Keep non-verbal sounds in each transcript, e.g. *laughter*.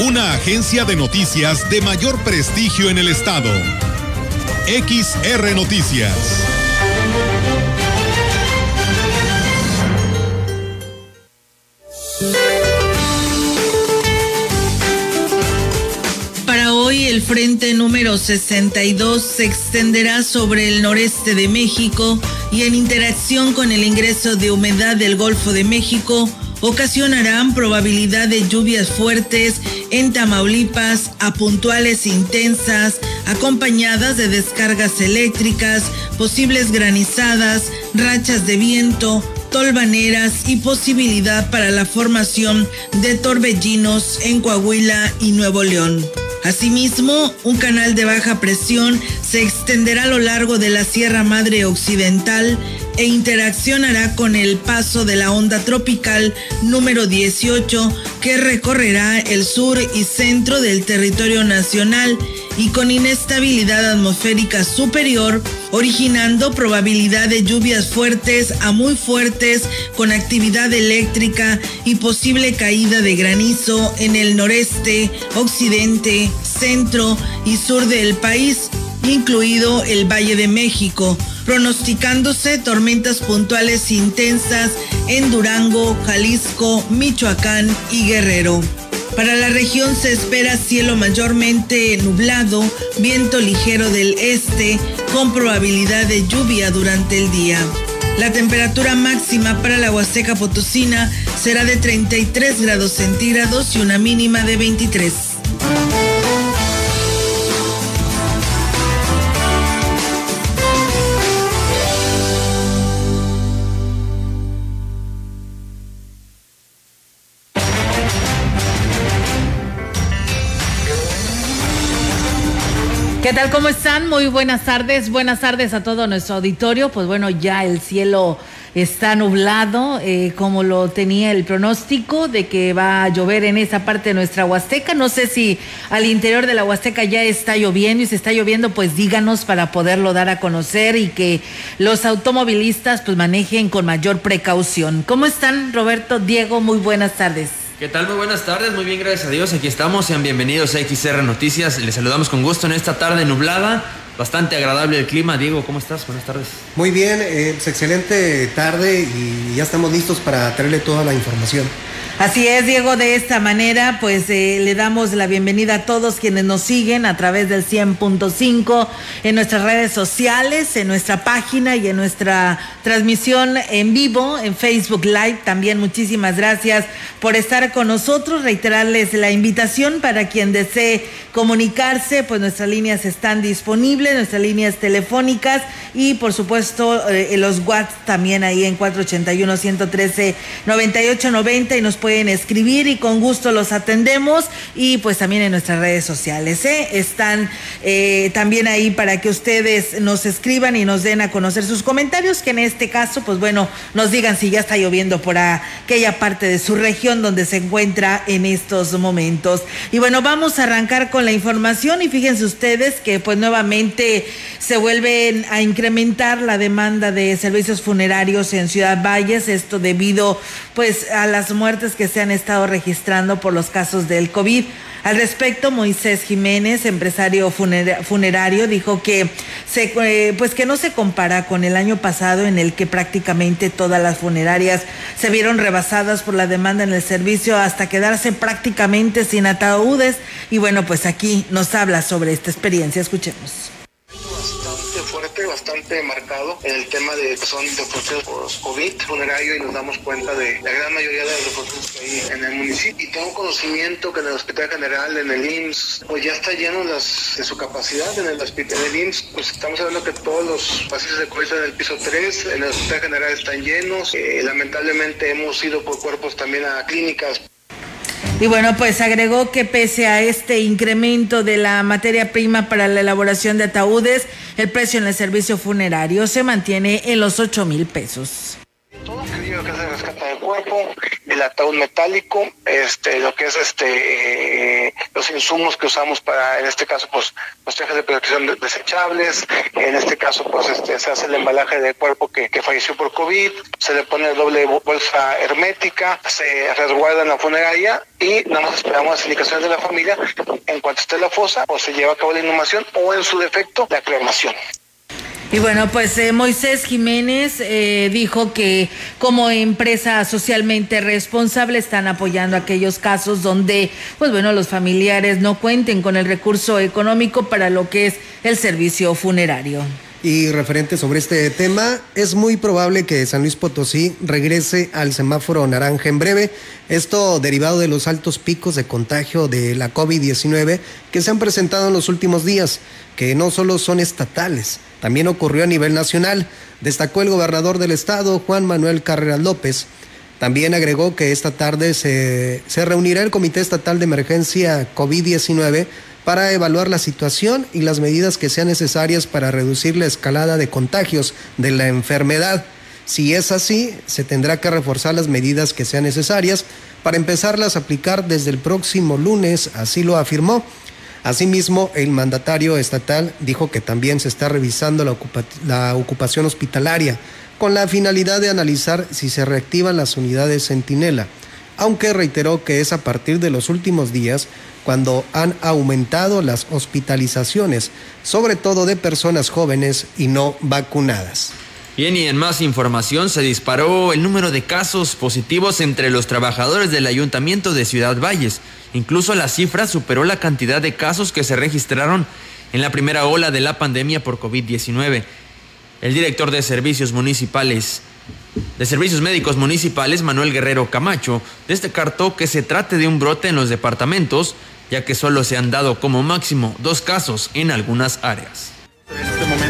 una agencia de noticias de mayor prestigio en el estado. XR Noticias. Para hoy el frente número 62 se extenderá sobre el noreste de México y en interacción con el ingreso de humedad del Golfo de México ocasionarán probabilidad de lluvias fuertes en Tamaulipas a puntuales intensas, acompañadas de descargas eléctricas, posibles granizadas, rachas de viento, tolvaneras y posibilidad para la formación de torbellinos en Coahuila y Nuevo León. Asimismo, un canal de baja presión se extenderá a lo largo de la Sierra Madre Occidental e interaccionará con el paso de la onda tropical número 18 que recorrerá el sur y centro del territorio nacional y con inestabilidad atmosférica superior, originando probabilidad de lluvias fuertes a muy fuertes con actividad eléctrica y posible caída de granizo en el noreste, occidente, centro y sur del país, incluido el Valle de México pronosticándose tormentas puntuales intensas en Durango, Jalisco, Michoacán y Guerrero. Para la región se espera cielo mayormente nublado, viento ligero del este, con probabilidad de lluvia durante el día. La temperatura máxima para la Huasteca Potosina será de 33 grados centígrados y una mínima de 23. ¿Qué tal? ¿Cómo están? Muy buenas tardes. Buenas tardes a todo nuestro auditorio. Pues bueno, ya el cielo está nublado, eh, como lo tenía el pronóstico de que va a llover en esa parte de nuestra Huasteca. No sé si al interior de la Huasteca ya está lloviendo y si está lloviendo, pues díganos para poderlo dar a conocer y que los automovilistas pues manejen con mayor precaución. ¿Cómo están, Roberto, Diego? Muy buenas tardes. ¿Qué tal? Muy buenas tardes, muy bien, gracias a Dios. Aquí estamos, sean bienvenidos a XR Noticias. Les saludamos con gusto en esta tarde nublada. Bastante agradable el clima. Diego, ¿cómo estás? Buenas tardes. Muy bien, eh, pues excelente tarde y ya estamos listos para traerle toda la información. Así es, Diego, de esta manera, pues eh, le damos la bienvenida a todos quienes nos siguen a través del 100.5 en nuestras redes sociales, en nuestra página y en nuestra transmisión en vivo en Facebook Live. También muchísimas gracias por estar con nosotros. Reiterarles la invitación para quien desee comunicarse, pues nuestras líneas están disponibles, nuestras líneas telefónicas y por supuesto eh, los WhatsApp también ahí en 481 113 9890 y nos pueden escribir y con gusto los atendemos y pues también en nuestras redes sociales. ¿eh? Están eh, también ahí para que ustedes nos escriban y nos den a conocer sus comentarios, que en este caso pues bueno, nos digan si ya está lloviendo por aquella parte de su región donde se encuentra en estos momentos. Y bueno, vamos a arrancar con la información y fíjense ustedes que pues nuevamente se vuelven a incrementar la demanda de servicios funerarios en Ciudad Valles, esto debido pues a las muertes que se han estado registrando por los casos del COVID. Al respecto, Moisés Jiménez, empresario funerario, dijo que se, eh, pues que no se compara con el año pasado en el que prácticamente todas las funerarias se vieron rebasadas por la demanda en el servicio hasta quedarse prácticamente sin ataúdes. Y bueno, pues aquí nos habla sobre esta experiencia. Escuchemos bastante marcado en el tema de que son defunciones por COVID funerario y nos damos cuenta de la gran mayoría de los defunciones que hay en el municipio. Y tengo conocimiento que en el Hospital General, en el IMSS, pues ya está lleno las, de su capacidad. En el Hospital del IMSS, pues estamos hablando que todos los pacientes de COVID en el piso 3, en el Hospital General están llenos. Eh, lamentablemente hemos ido por cuerpos también a clínicas y bueno, pues agregó que pese a este incremento de la materia prima para la elaboración de ataúdes, el precio en el servicio funerario se mantiene en los 8 mil pesos el ataúd metálico, este, lo que es este, eh, los insumos que usamos para, en este caso, pues, los trajes de protección desechables, en este caso, pues, este, se hace el embalaje del cuerpo que, falleció por COVID, se le pone doble bolsa hermética, se resguarda en la funeraria y nada más esperamos las indicaciones de la familia en cuanto esté la fosa o se lleva a cabo la inhumación o en su defecto la cremación. Y bueno, pues eh, Moisés Jiménez eh, dijo que como empresa socialmente responsable están apoyando aquellos casos donde, pues bueno, los familiares no cuenten con el recurso económico para lo que es el servicio funerario. Y referente sobre este tema, es muy probable que San Luis Potosí regrese al semáforo naranja en breve, esto derivado de los altos picos de contagio de la COVID-19 que se han presentado en los últimos días, que no solo son estatales, también ocurrió a nivel nacional, destacó el gobernador del estado, Juan Manuel Carreras López. También agregó que esta tarde se, se reunirá el Comité Estatal de Emergencia COVID-19 para evaluar la situación y las medidas que sean necesarias para reducir la escalada de contagios de la enfermedad. Si es así, se tendrá que reforzar las medidas que sean necesarias para empezarlas a aplicar desde el próximo lunes, así lo afirmó. Asimismo, el mandatario estatal dijo que también se está revisando la, ocupación hospitalaria con la finalidad de analizar si se reactivan las unidades centinela, aunque reiteró que es a partir de los últimos días cuando han aumentado las hospitalizaciones, sobre todo de personas jóvenes y no vacunadas. Bien, y en más información se disparó el número de casos positivos entre los trabajadores del ayuntamiento de Ciudad Valles. Incluso la cifra superó la cantidad de casos que se registraron en la primera ola de la pandemia por COVID-19. El director de servicios municipales, de servicios médicos municipales, Manuel Guerrero Camacho, descartó que se trate de un brote en los departamentos, ya que solo se han dado como máximo dos casos en algunas áreas.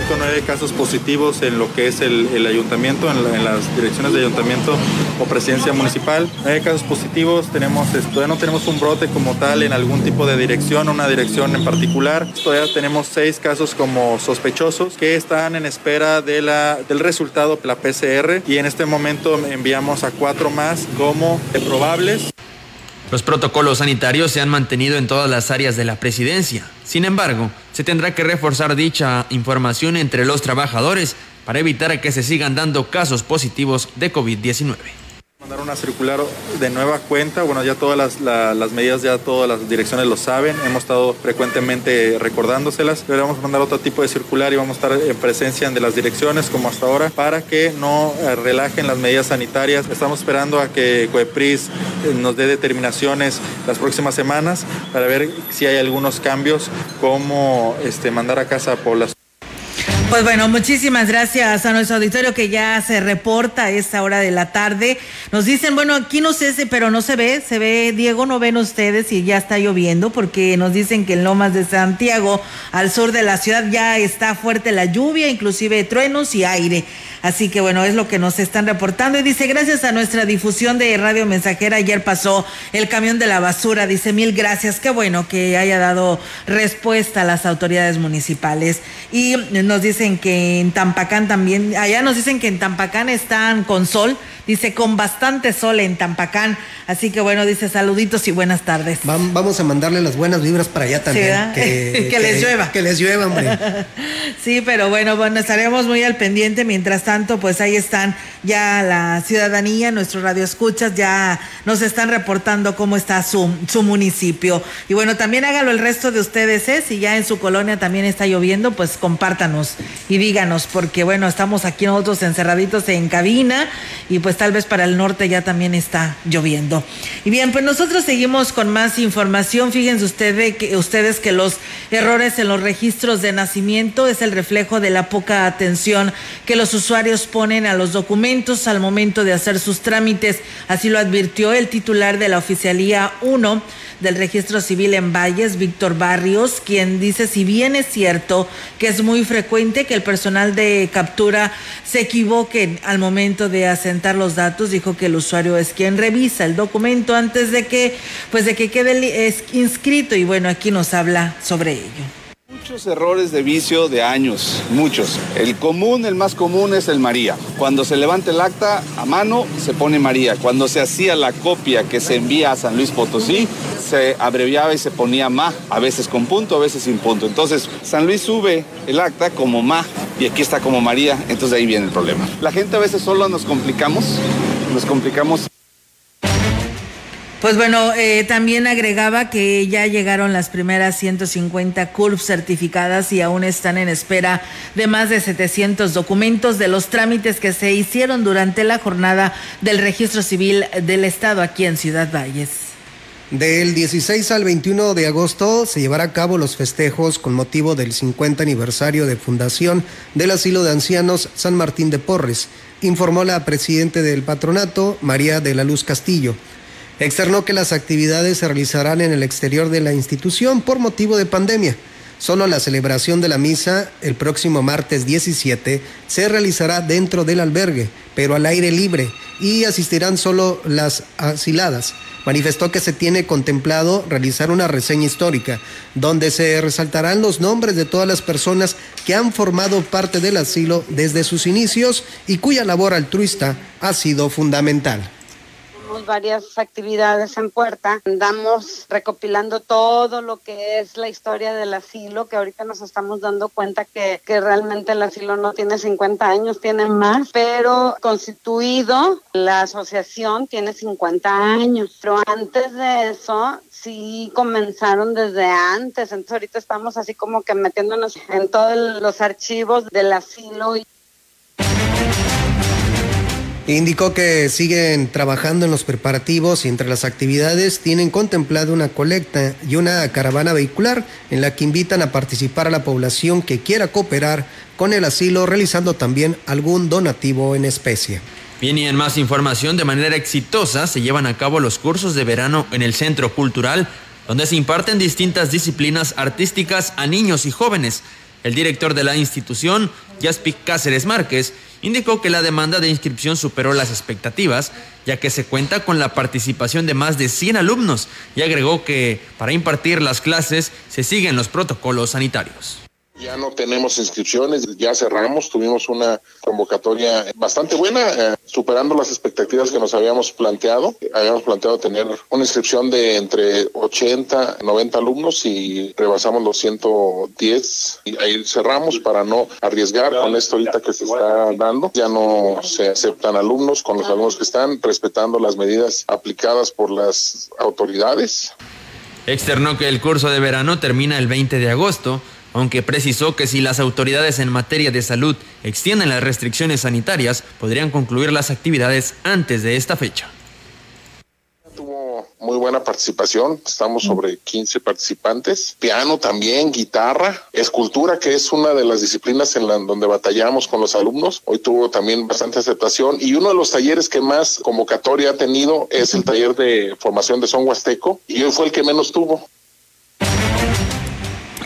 En este momento no hay casos positivos en lo que es el, ayuntamiento, en, las direcciones de ayuntamiento o presidencia municipal. No hay casos positivos, tenemos, todavía no tenemos un brote como tal en algún tipo de dirección, una dirección en particular. Todavía tenemos seis casos como sospechosos que están en espera de la, del resultado de la PCR y en este momento enviamos a cuatro más como probables. Los protocolos sanitarios se han mantenido en todas las áreas de la presidencia. Sin embargo, se tendrá que reforzar dicha información entre los trabajadores para evitar que se sigan dando casos positivos de COVID-19 mandar una circular de nueva cuenta. Bueno, ya todas las, medidas, ya todas las direcciones lo saben. Hemos estado frecuentemente recordándoselas. Pero vamos a mandar otro tipo de circular y vamos a estar en presencia de las direcciones como hasta ahora para que no eh, relajen las medidas sanitarias. Estamos esperando a que COEPRIS eh, nos dé determinaciones las próximas semanas para ver si hay algunos cambios como este, mandar a casa a población. Pues bueno, muchísimas gracias a nuestro auditorio que ya se reporta a esta hora de la tarde. Nos dicen, bueno, aquí no sé, pero no se ve, se ve, Diego, no ven ustedes y ya está lloviendo porque nos dicen que en Lomas de Santiago, al sur de la ciudad, ya está fuerte la lluvia, inclusive truenos y aire. Así que bueno, es lo que nos están reportando. Y dice, gracias a nuestra difusión de Radio Mensajera, ayer pasó el camión de la basura. Dice, mil gracias. Qué bueno que haya dado respuesta a las autoridades municipales. Y nos dice, dicen que en Tampacán también, allá nos dicen que en Tampacán están con sol, dice con bastante sol en Tampacán. Así que bueno, dice saluditos y buenas tardes. Vamos a mandarle las buenas vibras para allá también. *laughs* que, les llueva. Que les llueva, hombre. *laughs* sí, pero bueno, bueno, estaremos muy al pendiente. Mientras tanto, pues ahí están ya la ciudadanía, nuestros radioescuchas, ya nos están reportando cómo está su, su municipio. Y bueno, también hágalo el resto de ustedes, ¿eh? Si ya en su colonia también está lloviendo, pues compártanos y díganos, porque bueno, estamos aquí nosotros encerraditos en cabina y pues tal vez para el norte ya también está lloviendo. Y bien, pues nosotros seguimos con más información. Fíjense ustedes que, ustedes que los errores en los registros de nacimiento es el reflejo de la poca atención que los usuarios ponen a los documentos al momento de hacer sus trámites. Así lo advirtió el titular de la Oficialía 1 del Registro Civil en Valles, Víctor Barrios, quien dice, si bien es cierto que es muy frecuente que el personal de captura se equivoque al momento de asentar los datos, dijo que el usuario es quien revisa el documento antes de que, pues de que quede inscrito y bueno, aquí nos habla sobre ello. Muchos errores de vicio de años, muchos. El común, el más común es el María. Cuando se levanta el acta a mano, se pone María. Cuando se hacía la copia que se envía a San Luis Potosí, se abreviaba y se ponía Ma, a veces con punto, a veces sin punto. Entonces, San Luis sube el acta como Ma y aquí está como María, entonces ahí viene el problema. La gente a veces solo nos complicamos, nos complicamos pues bueno, eh, también agregaba que ya llegaron las primeras 150 CURP certificadas y aún están en espera de más de 700 documentos de los trámites que se hicieron durante la jornada del registro civil del Estado aquí en Ciudad Valles. Del 16 al 21 de agosto se llevará a cabo los festejos con motivo del 50 aniversario de fundación del Asilo de Ancianos San Martín de Porres, informó la presidente del patronato, María de la Luz Castillo. Externó que las actividades se realizarán en el exterior de la institución por motivo de pandemia. Solo la celebración de la misa el próximo martes 17 se realizará dentro del albergue, pero al aire libre, y asistirán solo las asiladas. Manifestó que se tiene contemplado realizar una reseña histórica, donde se resaltarán los nombres de todas las personas que han formado parte del asilo desde sus inicios y cuya labor altruista ha sido fundamental varias actividades en puerta. Andamos recopilando todo lo que es la historia del asilo, que ahorita nos estamos dando cuenta que, que realmente el asilo no tiene 50 años, tiene más, pero constituido la asociación tiene 50 años. Pero antes de eso, sí comenzaron desde antes, entonces ahorita estamos así como que metiéndonos en todos los archivos del asilo. Indicó que siguen trabajando en los preparativos y entre las actividades tienen contemplado una colecta y una caravana vehicular en la que invitan a participar a la población que quiera cooperar con el asilo realizando también algún donativo en especie. Bien, y en más información, de manera exitosa se llevan a cabo los cursos de verano en el Centro Cultural, donde se imparten distintas disciplinas artísticas a niños y jóvenes. El director de la institución, Jaspic Cáceres Márquez, indicó que la demanda de inscripción superó las expectativas, ya que se cuenta con la participación de más de 100 alumnos y agregó que para impartir las clases se siguen los protocolos sanitarios. Ya no tenemos inscripciones, ya cerramos, tuvimos una convocatoria bastante buena, eh, superando las expectativas que nos habíamos planteado. Habíamos planteado tener una inscripción de entre 80, 90 alumnos y rebasamos los 110 y ahí cerramos para no arriesgar con esto ahorita que se está dando. Ya no se aceptan alumnos con los alumnos que están respetando las medidas aplicadas por las autoridades. Externó que el curso de verano termina el 20 de agosto aunque precisó que si las autoridades en materia de salud extienden las restricciones sanitarias, podrían concluir las actividades antes de esta fecha. Tuvo muy buena participación, estamos sobre 15 participantes, piano también, guitarra, escultura, que es una de las disciplinas en la, donde batallamos con los alumnos, hoy tuvo también bastante aceptación. Y uno de los talleres que más convocatoria ha tenido es el taller de formación de son huasteco. Y hoy fue el que menos tuvo.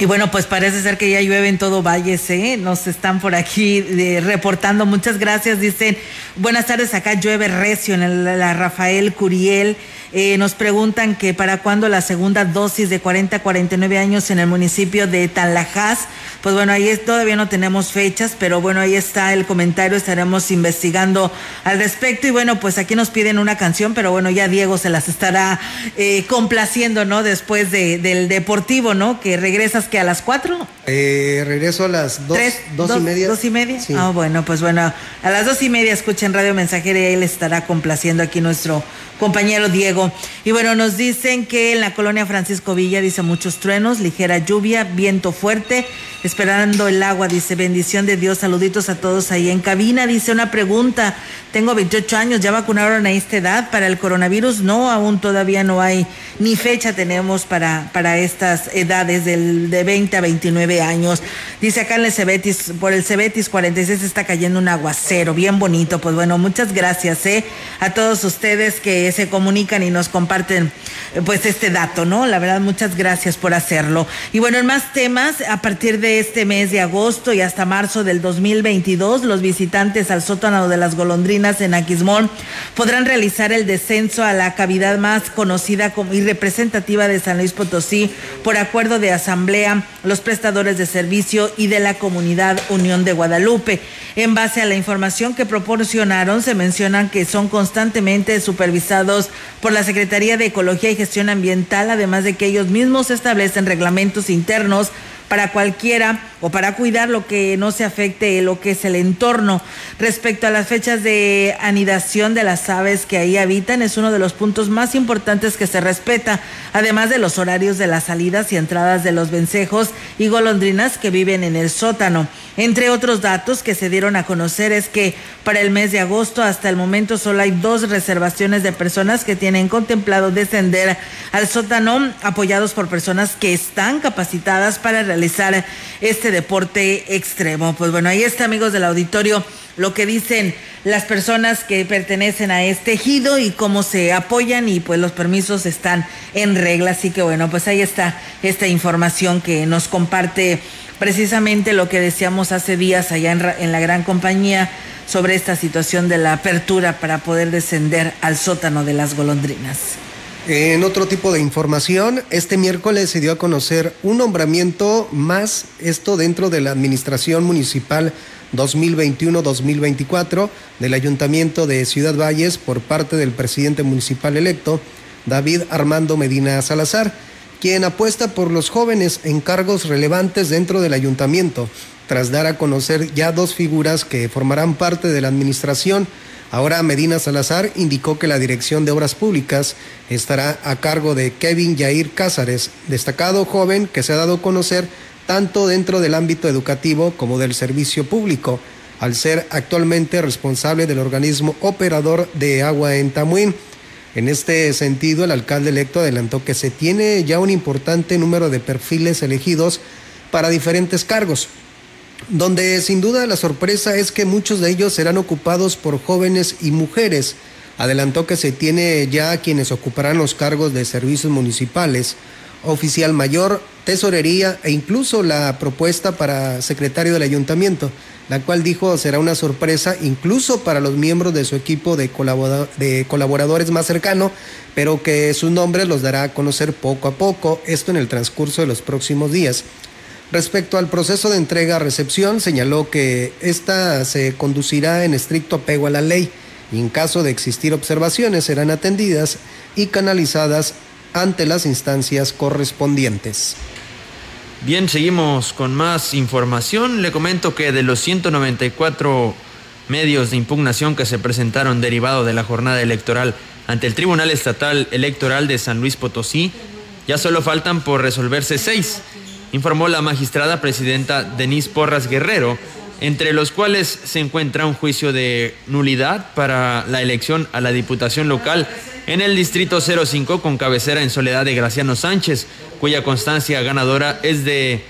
Y bueno, pues parece ser que ya llueve en todo Valles, ¿eh? Nos están por aquí eh, reportando. Muchas gracias. Dicen, buenas tardes, acá llueve recio en la Rafael Curiel. Eh, nos preguntan que para cuándo la segunda dosis de 40 a 49 años en el municipio de Talajás. Pues bueno, ahí todavía no tenemos fechas, pero bueno, ahí está el comentario, estaremos investigando al respecto. Y bueno, pues aquí nos piden una canción, pero bueno, ya Diego se las estará eh, complaciendo, ¿no? Después de, del deportivo, ¿no? Que regresas que a las cuatro. Eh, regreso a las dos, dos, y media. Dos y media. Ah, bueno, pues bueno, a las dos y media escuchen Radio Mensajera y ahí les estará complaciendo aquí nuestro compañero Diego. Y bueno, nos dicen que en la colonia Francisco Villa dice muchos truenos, ligera lluvia, viento fuerte, esperando el agua, dice bendición de Dios, saluditos a todos ahí en cabina. Dice una pregunta, tengo 28 años, ¿ya vacunaron a esta edad para el coronavirus? No, aún todavía no hay ni fecha tenemos para, para estas edades del, de 20 a 29 años. Dice acá en el Cebetis, por el Cebetis 46 está cayendo un aguacero, bien bonito. Pues bueno, muchas gracias ¿eh? a todos ustedes que se comunican y nos comparten eh, pues este dato, ¿no? La verdad, muchas gracias por hacerlo. Y bueno, en más temas, a partir de este mes de agosto y hasta marzo del 2022, los visitantes al sótano de las golondrinas en Aquismón podrán realizar el descenso a la cavidad más conocida y representativa de San Luis Potosí por acuerdo de asamblea, los prestadores de servicio y de la comunidad Unión de Guadalupe. En base a la información que proporcionaron, se mencionan que son constantemente supervisados por la Secretaría de Ecología y Gestión Ambiental, además de que ellos mismos establecen reglamentos internos para cualquiera o para cuidar lo que no se afecte lo que es el entorno. Respecto a las fechas de anidación de las aves que ahí habitan, es uno de los puntos más importantes que se respeta, además de los horarios de las salidas y entradas de los vencejos y golondrinas que viven en el sótano. Entre otros datos que se dieron a conocer es que para el mes de agosto hasta el momento solo hay dos reservaciones de personas que tienen contemplado descender al sótano apoyados por personas que están capacitadas para realizar este deporte extremo. Pues bueno, ahí está amigos del auditorio lo que dicen las personas que pertenecen a este ejido y cómo se apoyan y pues los permisos están en regla. Así que bueno, pues ahí está esta información que nos comparte precisamente lo que decíamos hace días allá en, la gran compañía sobre esta situación de la apertura para poder descender al sótano de las golondrinas. En otro tipo de información, este miércoles se dio a conocer un nombramiento más, esto dentro de la Administración Municipal 2021-2024 del Ayuntamiento de Ciudad Valles por parte del presidente municipal electo, David Armando Medina Salazar quien apuesta por los jóvenes en cargos relevantes dentro del ayuntamiento, tras dar a conocer ya dos figuras que formarán parte de la administración. Ahora Medina Salazar indicó que la Dirección de Obras Públicas estará a cargo de Kevin Yair Cázares, destacado joven que se ha dado a conocer tanto dentro del ámbito educativo como del servicio público, al ser actualmente responsable del organismo operador de agua en Tamuín. En este sentido, el alcalde electo adelantó que se tiene ya un importante número de perfiles elegidos para diferentes cargos, donde sin duda la sorpresa es que muchos de ellos serán ocupados por jóvenes y mujeres. Adelantó que se tiene ya quienes ocuparán los cargos de servicios municipales, oficial mayor, tesorería e incluso la propuesta para secretario del ayuntamiento la cual dijo será una sorpresa incluso para los miembros de su equipo de, colaboradores más cercano, pero que su nombre los dará a conocer poco a poco, esto en el transcurso de los próximos días. Respecto al proceso de entrega-recepción, señaló que esta se conducirá en estricto apego a la ley y en caso de existir observaciones serán atendidas y canalizadas ante las instancias correspondientes. Bien, seguimos con más información. Le comento que de los 194 medios de impugnación que se presentaron derivado de la jornada electoral ante el Tribunal Estatal Electoral de San Luis Potosí, ya solo faltan por resolverse seis, informó la magistrada presidenta Denise Porras Guerrero, entre los cuales se encuentra un juicio de nulidad para la elección a la Diputación Local en el Distrito 05 con cabecera en Soledad de Graciano Sánchez, cuya constancia ganadora es de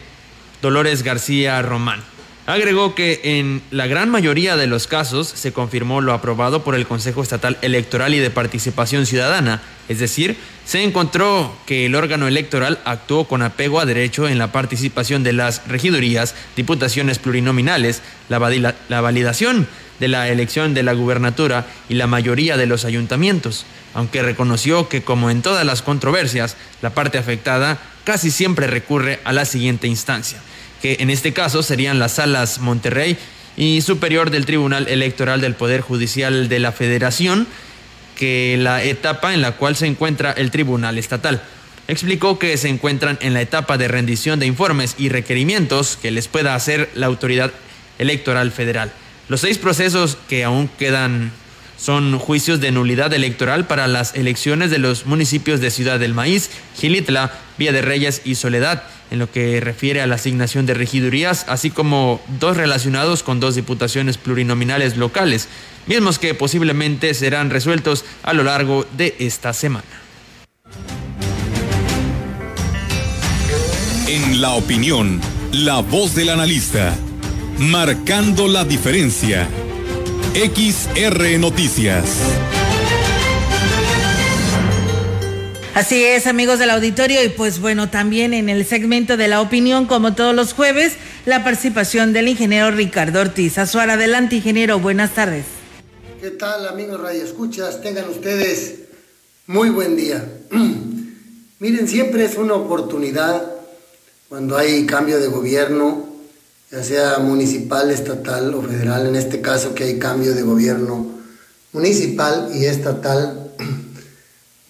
Dolores García Román. Agregó que en la gran mayoría de los casos se confirmó lo aprobado por el Consejo Estatal Electoral y de Participación Ciudadana, es decir, se encontró que el órgano electoral actuó con apego a derecho en la participación de las regidurías, diputaciones plurinominales, la, la validación de la elección de la gubernatura y la mayoría de los ayuntamientos aunque reconoció que como en todas las controversias, la parte afectada casi siempre recurre a la siguiente instancia. que en este caso serían las salas Monterrey y Superior del Tribunal Electoral del Poder Judicial de la Federación, que la etapa en la cual se encuentra el Tribunal Estatal. Explicó que se encuentran en la etapa de rendición de informes y requerimientos que les pueda hacer la autoridad electoral federal. Los seis procesos que aún quedan son juicios de nulidad electoral para las elecciones de los municipios de Ciudad del Maíz, Gilitla, Vía de Reyes y Soledad, en lo que refiere a la asignación de regidurías, así como dos relacionados con dos diputaciones plurinominales locales, mismos que posiblemente serán resueltos a lo largo de esta semana. En la opinión, la voz del analista, marcando la diferencia. XR Noticias. Así es, amigos del auditorio, y pues bueno, también en el segmento de la opinión, como todos los jueves, la participación del ingeniero Ricardo Ortiz. Azuara, adelante, ingeniero, buenas tardes. ¿Qué tal, amigos Radio Escuchas? Tengan ustedes muy buen día. *clears throat* Miren, siempre es una oportunidad cuando hay cambio de gobierno ya sea municipal, estatal o federal, en este caso que hay cambio de gobierno municipal y estatal, *clears throat*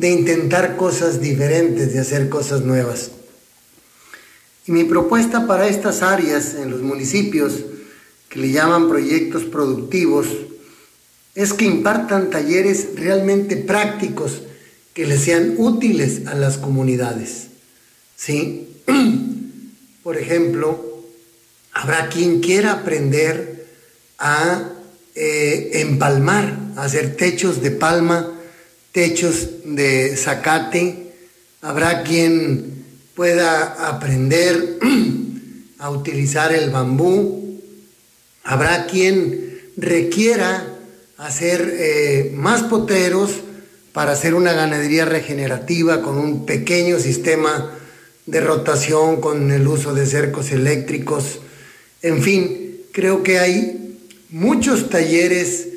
de intentar cosas diferentes, de hacer cosas nuevas. Y mi propuesta para estas áreas en los municipios, que le llaman proyectos productivos, es que impartan talleres realmente prácticos que les sean útiles a las comunidades. ¿Sí? *clears throat* Por ejemplo, Habrá quien quiera aprender a eh, empalmar, a hacer techos de palma, techos de zacate. Habrá quien pueda aprender *clears throat* a utilizar el bambú. Habrá quien requiera hacer eh, más poteros para hacer una ganadería regenerativa con un pequeño sistema de rotación, con el uso de cercos eléctricos, en fin, creo que hay muchos talleres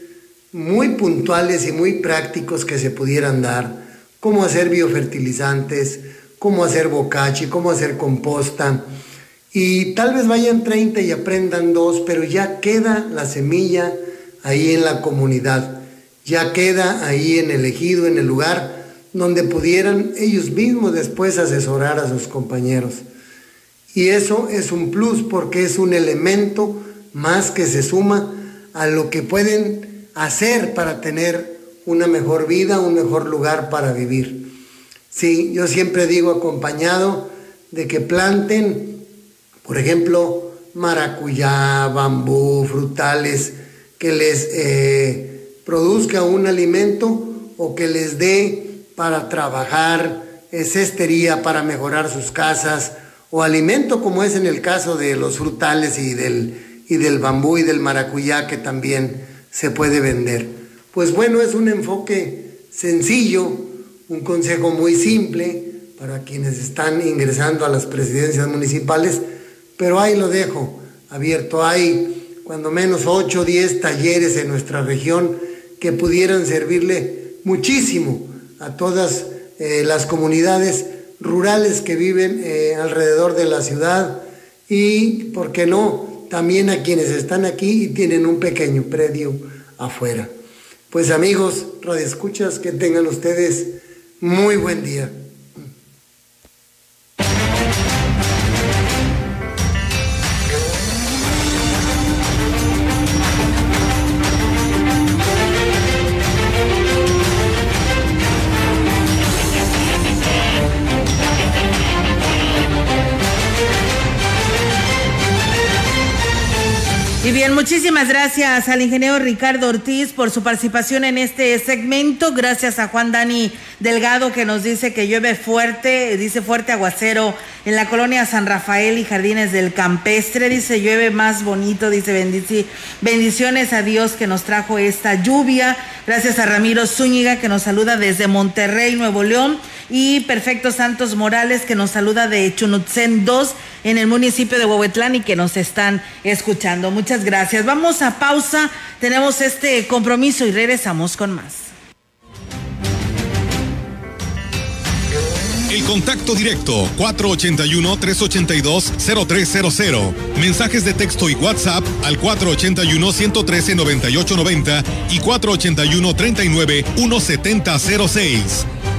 muy puntuales y muy prácticos que se pudieran dar, cómo hacer biofertilizantes, cómo hacer bocachi, cómo hacer composta. Y tal vez vayan 30 y aprendan dos, pero ya queda la semilla ahí en la comunidad, ya queda ahí en el ejido, en el lugar donde pudieran ellos mismos después asesorar a sus compañeros. Y eso es un plus porque es un elemento más que se suma a lo que pueden hacer para tener una mejor vida, un mejor lugar para vivir. Sí, yo siempre digo acompañado de que planten, por ejemplo, maracuyá, bambú, frutales, que les eh, produzca un alimento o que les dé para trabajar, cestería para mejorar sus casas, o alimento como es en el caso de los frutales y del, y del bambú y del maracuyá que también se puede vender. Pues bueno, es un enfoque sencillo, un consejo muy simple para quienes están ingresando a las presidencias municipales, pero ahí lo dejo abierto. Hay cuando menos 8 o 10 talleres en nuestra región que pudieran servirle muchísimo a todas eh, las comunidades rurales que viven eh, alrededor de la ciudad y, ¿por qué no?, también a quienes están aquí y tienen un pequeño predio afuera. Pues amigos, escuchas que tengan ustedes muy buen día. Bien, muchísimas gracias al ingeniero Ricardo Ortiz por su participación en este segmento. Gracias a Juan Dani Delgado que nos dice que llueve fuerte, dice fuerte aguacero en la colonia San Rafael y Jardines del Campestre. Dice llueve más bonito, dice bendiciones a Dios que nos trajo esta lluvia. Gracias a Ramiro Zúñiga que nos saluda desde Monterrey, Nuevo León. Y Perfecto Santos Morales que nos saluda de Chunutzen 2 en el municipio de Huehuetlán y que nos están escuchando. Muchas gracias. Vamos a pausa. Tenemos este compromiso y regresamos con más. El contacto directo 481-382-0300. Mensajes de texto y WhatsApp al 481-113-9890 y 481-39-1706.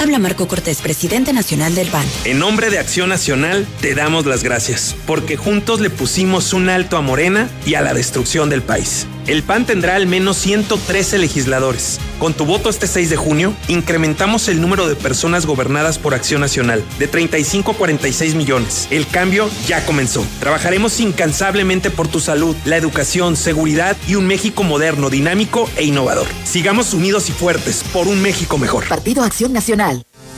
Habla Marco Cortés, presidente nacional del PAN. En nombre de Acción Nacional, te damos las gracias, porque juntos le pusimos un alto a Morena y a la destrucción del país. El PAN tendrá al menos 113 legisladores. Con tu voto este 6 de junio, incrementamos el número de personas gobernadas por Acción Nacional de 35 a 46 millones. El cambio ya comenzó. Trabajaremos incansablemente por tu salud, la educación, seguridad y un México moderno, dinámico e innovador. Sigamos unidos y fuertes por un México mejor. Partido Acción Nacional.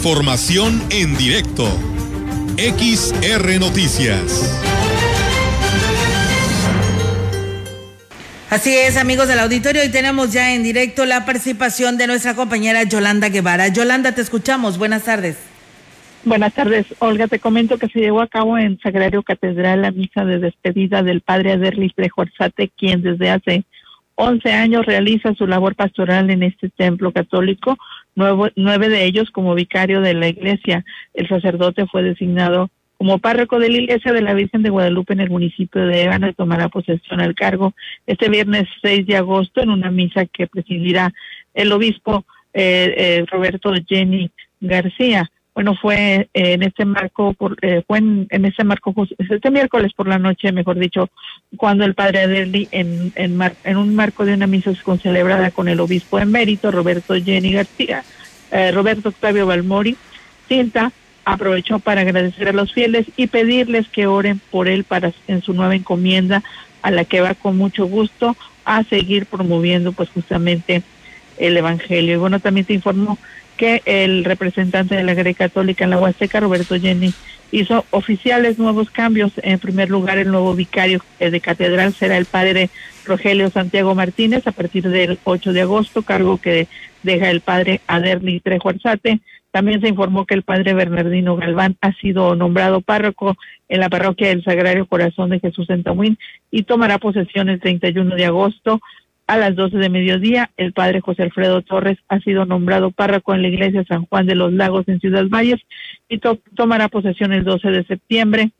Información en directo. XR Noticias. Así es, amigos del auditorio, y tenemos ya en directo la participación de nuestra compañera Yolanda Guevara. Yolanda, te escuchamos. Buenas tardes. Buenas tardes, Olga. Te comento que se llevó a cabo en Sagrario Catedral la misa de despedida del padre Aderlis Trejo Arzate, quien desde hace 11 años realiza su labor pastoral en este templo católico, nueve de ellos como vicario de la iglesia. El sacerdote fue designado como párroco de la iglesia de la Virgen de Guadalupe en el municipio de Ébano tomará posesión al cargo este viernes 6 de agosto en una misa que presidirá el obispo eh, eh, Roberto Jenny García. Bueno, fue eh, en este marco, por, fue en, en este marco, este miércoles por la noche, mejor dicho, cuando el padre Aderli, en, en, en un marco de una misa celebrada con el obispo emérito Roberto Jenny García, Roberto Octavio Balmori, Cinta, aprovechó para agradecer a los fieles y pedirles que oren por él para en su nueva encomienda a la que va con mucho gusto a seguir promoviendo pues justamente el evangelio. Y bueno, también te informó que el representante de la Grecia Católica en la Huasteca, Roberto Jenny, hizo oficiales nuevos cambios. En primer lugar, el nuevo vicario de catedral será el padre Rogelio Santiago Martínez a partir del 8 de agosto, cargo que deja el padre Aderni Trejo Arzate. También se informó que el padre Bernardino Galván ha sido nombrado párroco en la parroquia del Sagrario Corazón de Jesús en Tamuín y tomará posesión el 31 de agosto a las 12 de mediodía. El padre José Alfredo Torres ha sido nombrado párroco en la iglesia San Juan de los Lagos en Ciudad Valles y tomará posesión el 12 de septiembre.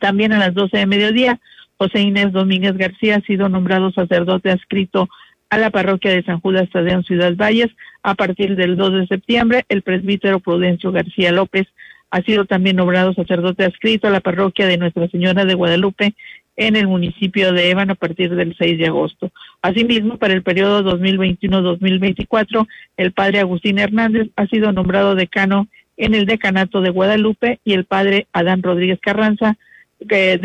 También a las 12 de mediodía, José Inés Domínguez García ha sido nombrado sacerdote adscrito a la parroquia de San Judas Tadeo en Ciudad Valles. A partir del 2 de septiembre, el presbítero Prudencio García López ha sido también nombrado sacerdote adscrito a la parroquia de Nuestra Señora de Guadalupe en el municipio de Ébano a partir del 6 de agosto. Asimismo, para el periodo 2021-2024, el padre Agustín Hernández ha sido nombrado decano en el decanato de Guadalupe y el padre Adán Rodríguez Carranza eh,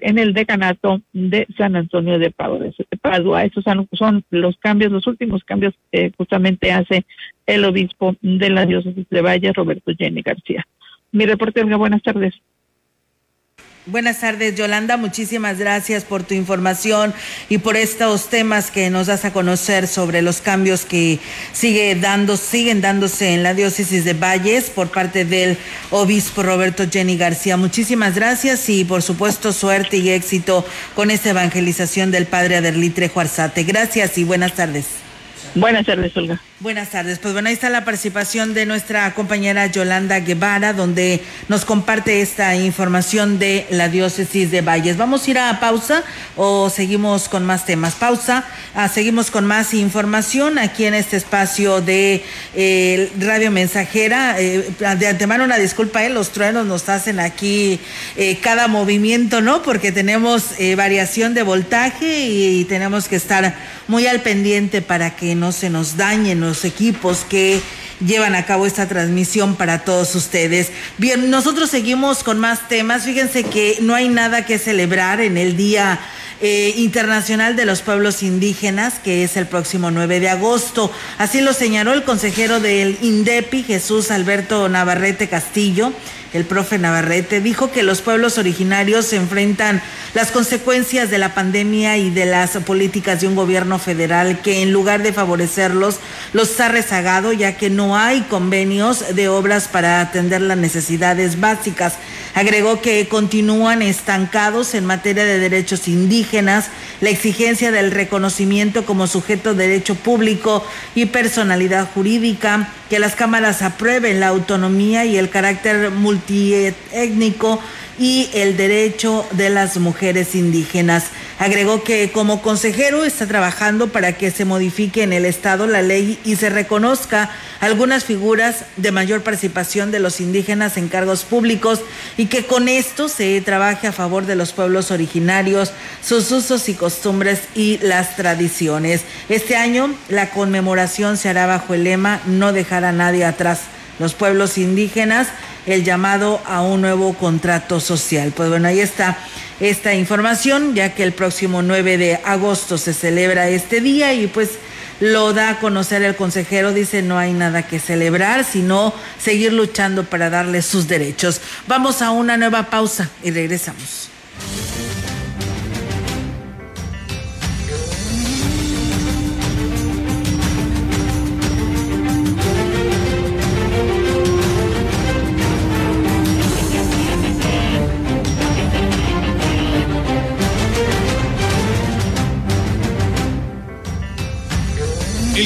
en el decanato de San Antonio de Padua. Estos son los cambios, los últimos cambios justamente hace el obispo de la diócesis de Valle, Roberto Jenny García. Mi reporte, buenas tardes. Buenas tardes, Yolanda. Muchísimas gracias por tu información y por estos temas que nos das a conocer sobre los cambios que sigue dando, siguen dándose en la diócesis de Valles por parte del obispo Roberto Jenny García. Muchísimas gracias y por supuesto suerte y éxito con esta evangelización del padre Aderlitre Juarzate. Gracias y buenas tardes. Buenas tardes, Olga. Buenas tardes. Pues bueno, ahí está la participación de nuestra compañera Yolanda Guevara, donde nos comparte esta información de la diócesis de Valles. Vamos a ir a pausa o seguimos con más temas. Pausa, ah, seguimos con más información aquí en este espacio de eh, Radio Mensajera. Eh, de antemano una disculpa, eh, los truenos nos hacen aquí eh, cada movimiento, ¿no? Porque tenemos variación de voltaje y tenemos que estar muy al pendiente para que no se nos dañen los equipos que llevan a cabo esta transmisión para todos ustedes. Bien, nosotros seguimos con más temas. Fíjense que no hay nada que celebrar en el Día eh, Internacional de los Pueblos Indígenas, que es el próximo 9 de agosto. Así lo señaló el consejero del INDEPI, Jesús Alberto Navarrete Castillo el profe Navarrete, dijo que los pueblos originarios se enfrentan las consecuencias de la pandemia y de las políticas de un gobierno federal que en lugar de favorecerlos los ha rezagado ya que no hay convenios de obras para atender las necesidades básicas. Agregó que continúan estancados en materia de derechos indígenas, la exigencia del reconocimiento como sujeto de derecho público y personalidad jurídica, que las cámaras aprueben la autonomía y el carácter multiétnico y el derecho de las mujeres indígenas. Agregó que como consejero está trabajando para que se modifique en el Estado la ley y se reconozca algunas figuras de mayor participación de los indígenas en cargos públicos y que con esto se trabaje a favor de los pueblos originarios, sus usos y costumbres y las tradiciones. Este año la conmemoración se hará bajo el lema No dejar a nadie atrás. Los pueblos indígenas el llamado a un nuevo contrato social. Pues bueno, ahí está esta información, ya que el próximo 9 de agosto se celebra este día y pues lo da a conocer el consejero, dice no hay nada que celebrar, sino seguir luchando para darle sus derechos. Vamos a una nueva pausa y regresamos.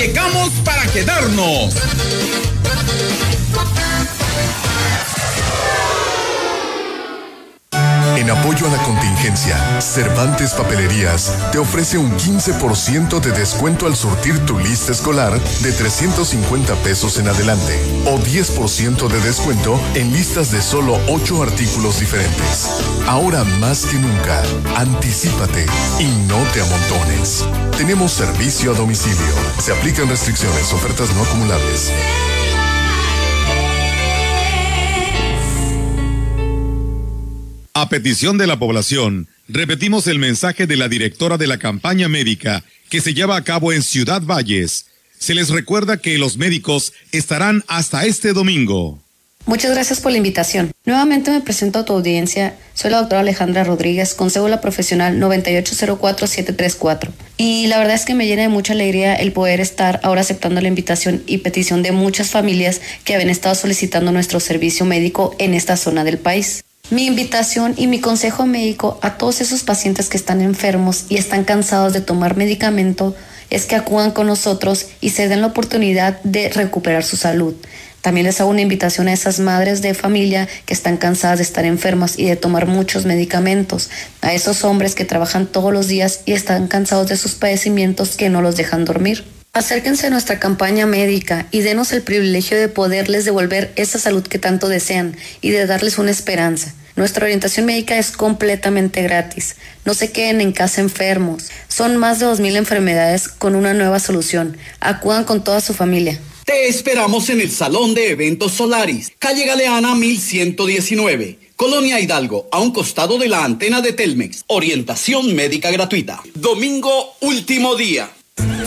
Llegamos para quedarnos. En apoyo a la contingencia, Cervantes Papelerías te ofrece un 15% de descuento al surtir tu lista escolar de 350 pesos en adelante o 10% de descuento en listas de solo 8 artículos diferentes. Ahora más que nunca, anticípate y no te amontones. Tenemos servicio a domicilio. Se aplican restricciones, ofertas no acumulables. A petición de la población, repetimos el mensaje de la directora de la campaña médica que se lleva a cabo en Ciudad Valles. Se les recuerda que los médicos estarán hasta este domingo. Muchas gracias por la invitación. Nuevamente me presento a tu audiencia. Soy la doctora Alejandra Rodríguez, con cédula profesional 9804734. Y la verdad es que me llena de mucha alegría el poder estar ahora aceptando la invitación y petición de muchas familias que habían estado solicitando nuestro servicio médico en esta zona del país. Mi invitación y mi consejo médico a todos esos pacientes que están enfermos y están cansados de tomar medicamento es que acudan con nosotros y se den la oportunidad de recuperar su salud. También les hago una invitación a esas madres de familia que están cansadas de estar enfermas y de tomar muchos medicamentos, a esos hombres que trabajan todos los días y están cansados de sus padecimientos que no los dejan dormir. Acérquense a nuestra campaña médica y denos el privilegio de poderles devolver esa salud que tanto desean y de darles una esperanza. Nuestra orientación médica es completamente gratis. No se queden en casa enfermos. Son más de 2.000 enfermedades con una nueva solución. Acudan con toda su familia. Te esperamos en el Salón de Eventos Solaris, calle Galeana 1119, Colonia Hidalgo, a un costado de la antena de Telmex. Orientación médica gratuita. Domingo, último día.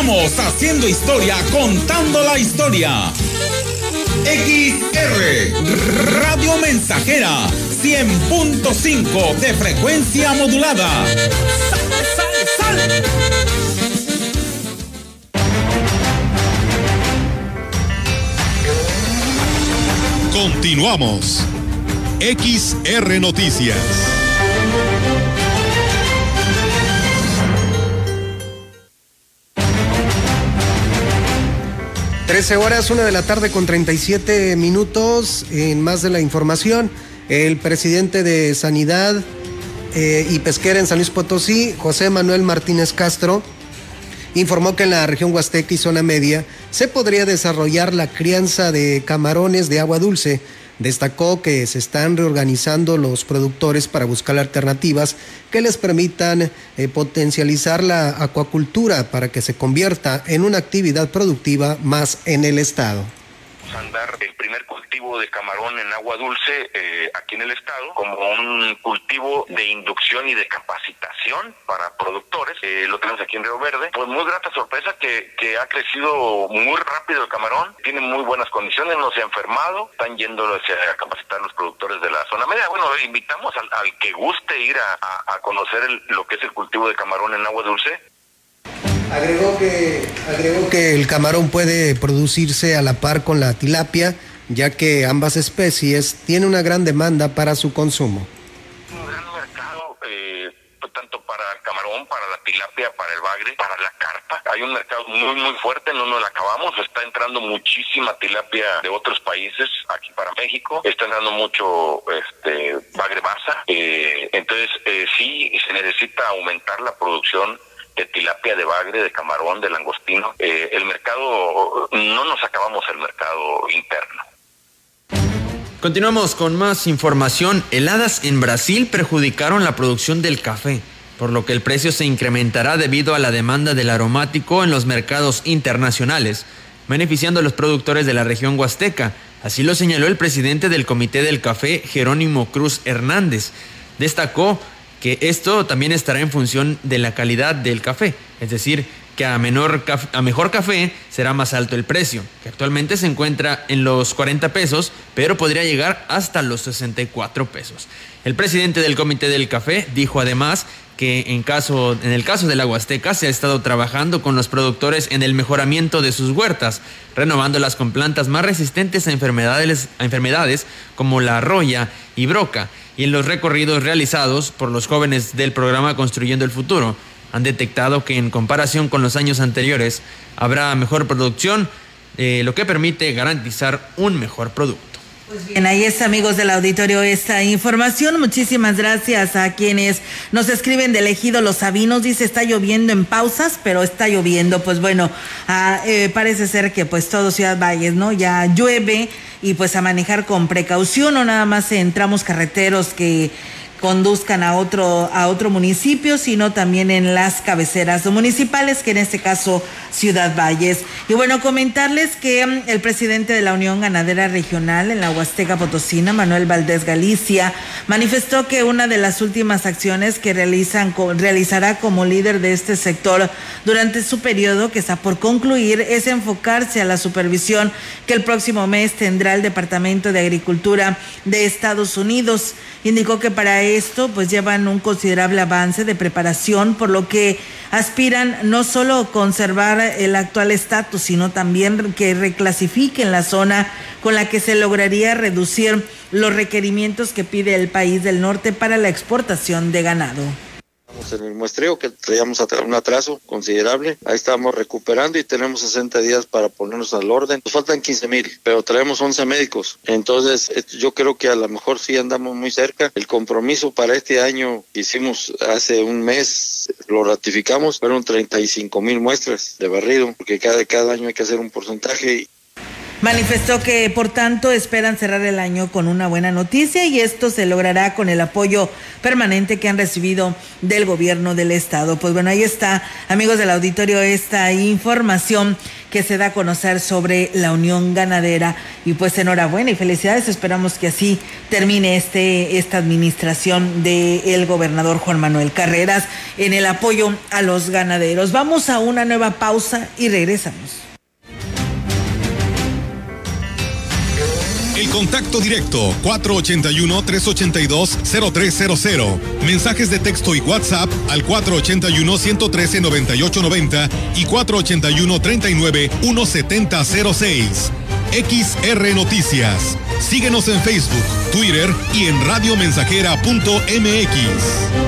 Estamos haciendo historia, contando la historia. XR Radio Mensajera 100.5 de frecuencia modulada. ¡Sal, sal, Continuamos. XR Noticias. 13 horas, una de la tarde con 37 minutos. En más de la información, el presidente de Sanidad eh, y Pesquera en San Luis Potosí, José Manuel Martínez Castro, informó que en la región Huasteca y zona media se podría desarrollar la crianza de camarones de agua dulce Destacó que se están reorganizando los productores para buscar alternativas que les permitan eh, potencializar la acuacultura para que se convierta en una actividad productiva más en el Estado andar el primer cultivo de camarón en agua dulce eh, aquí en el estado como un cultivo de inducción y de capacitación para productores. Eh, lo tenemos aquí en Río Verde. Pues muy grata sorpresa que, que, ha crecido muy rápido el camarón, tiene muy buenas condiciones, no se ha enfermado, están yendo a capacitar los productores de la zona media. Bueno, invitamos al, que guste ir a, a, conocer lo que es el cultivo de camarón en agua dulce Agregó que, agregó que el camarón puede producirse a la par con la tilapia, ya que ambas especies tienen una gran demanda para su consumo. Un gran mercado, eh, tanto para el camarón, para la tilapia, para el bagre, para la carpa. Hay un mercado muy, muy fuerte, no nos lo acabamos. Está entrando muchísima tilapia de otros países aquí para México. Está entrando mucho este, bagre basa. Eh, entonces, eh, sí, se necesita aumentar la producción de tilapia, de bagre, de camarón, de langostino. Eh, el mercado, no nos acabamos el mercado interno. Continuamos con más información. Heladas en Brasil perjudicaron la producción del café, por lo que el precio se incrementará debido a la demanda del aromático en los mercados internacionales, beneficiando a los productores de la región huasteca. Así lo señaló el presidente del Comité del Café, Jerónimo Cruz Hernández. Destacó que esto también estará en función de la calidad del café, es decir, que a, menor a mejor café será más alto el precio, que actualmente se encuentra en los 40 pesos, pero podría llegar hasta los 64 pesos. El presidente del Comité del Café dijo además que en, caso, en el caso del Aguasteca se ha estado trabajando con los productores en el mejoramiento de sus huertas, renovándolas con plantas más resistentes a enfermedades, a enfermedades como la roya y broca y en los recorridos realizados por los jóvenes del programa Construyendo el Futuro han detectado que en comparación con los años anteriores habrá mejor producción, eh, lo que permite garantizar un mejor producto. Pues bien, ahí está, amigos del auditorio, esta información. Muchísimas gracias a quienes nos escriben de elegido Los Sabinos. Dice, está lloviendo en pausas, pero está lloviendo. Pues bueno, ah, eh, parece ser que pues todo Ciudad Valles, ¿no? Ya llueve y pues a manejar con precaución, o nada más en tramos carreteros que conduzcan a otro, a otro municipio, sino también en las cabeceras municipales, que en este caso Ciudad Valles. Y bueno, comentarles que mm, el presidente de la Unión Ganadera Regional en la Huasteca Potosina, Manuel Valdés Galicia, manifestó que una de las últimas acciones que realizan, realizará como líder de este sector durante su periodo, que está por concluir, es enfocarse a la supervisión que el próximo mes tendrá el Departamento de Agricultura de Estados Unidos. Indicó que para esto pues llevan un considerable avance de preparación, por lo que aspiran no solo conservar el actual estatus, sino también que reclasifiquen la zona con la que se lograría reducir los requerimientos que pide el país del norte para la exportación de ganado en el muestreo que traíamos un atraso considerable. Ahí estamos recuperando y tenemos 60 días para ponernos al orden. Nos faltan 15 mil, pero traemos 11 médicos. Entonces, yo creo que a lo mejor sí andamos muy cerca. El compromiso para este año que hicimos hace un mes, lo ratificamos, fueron 35 mil muestras de barrido, porque cada, cada año hay que hacer un porcentaje Manifestó que, por tanto, esperan cerrar el año con una buena noticia y esto se logrará con el apoyo permanente que han recibido del gobierno del estado. Pues bueno, ahí está, amigos del auditorio, esta información que se da a conocer sobre la Unión Ganadera. Y pues enhorabuena y felicidades. Esperamos que así termine este, esta administración del gobernador Juan Manuel Carreras en el apoyo a los ganaderos. Vamos a una nueva pausa y regresamos. El contacto directo 481-382-0300. Mensajes de texto y WhatsApp al 481-113-9890 y 481-39-1706. XR Noticias. Síguenos en Facebook, Twitter y en radiomensajera.mx.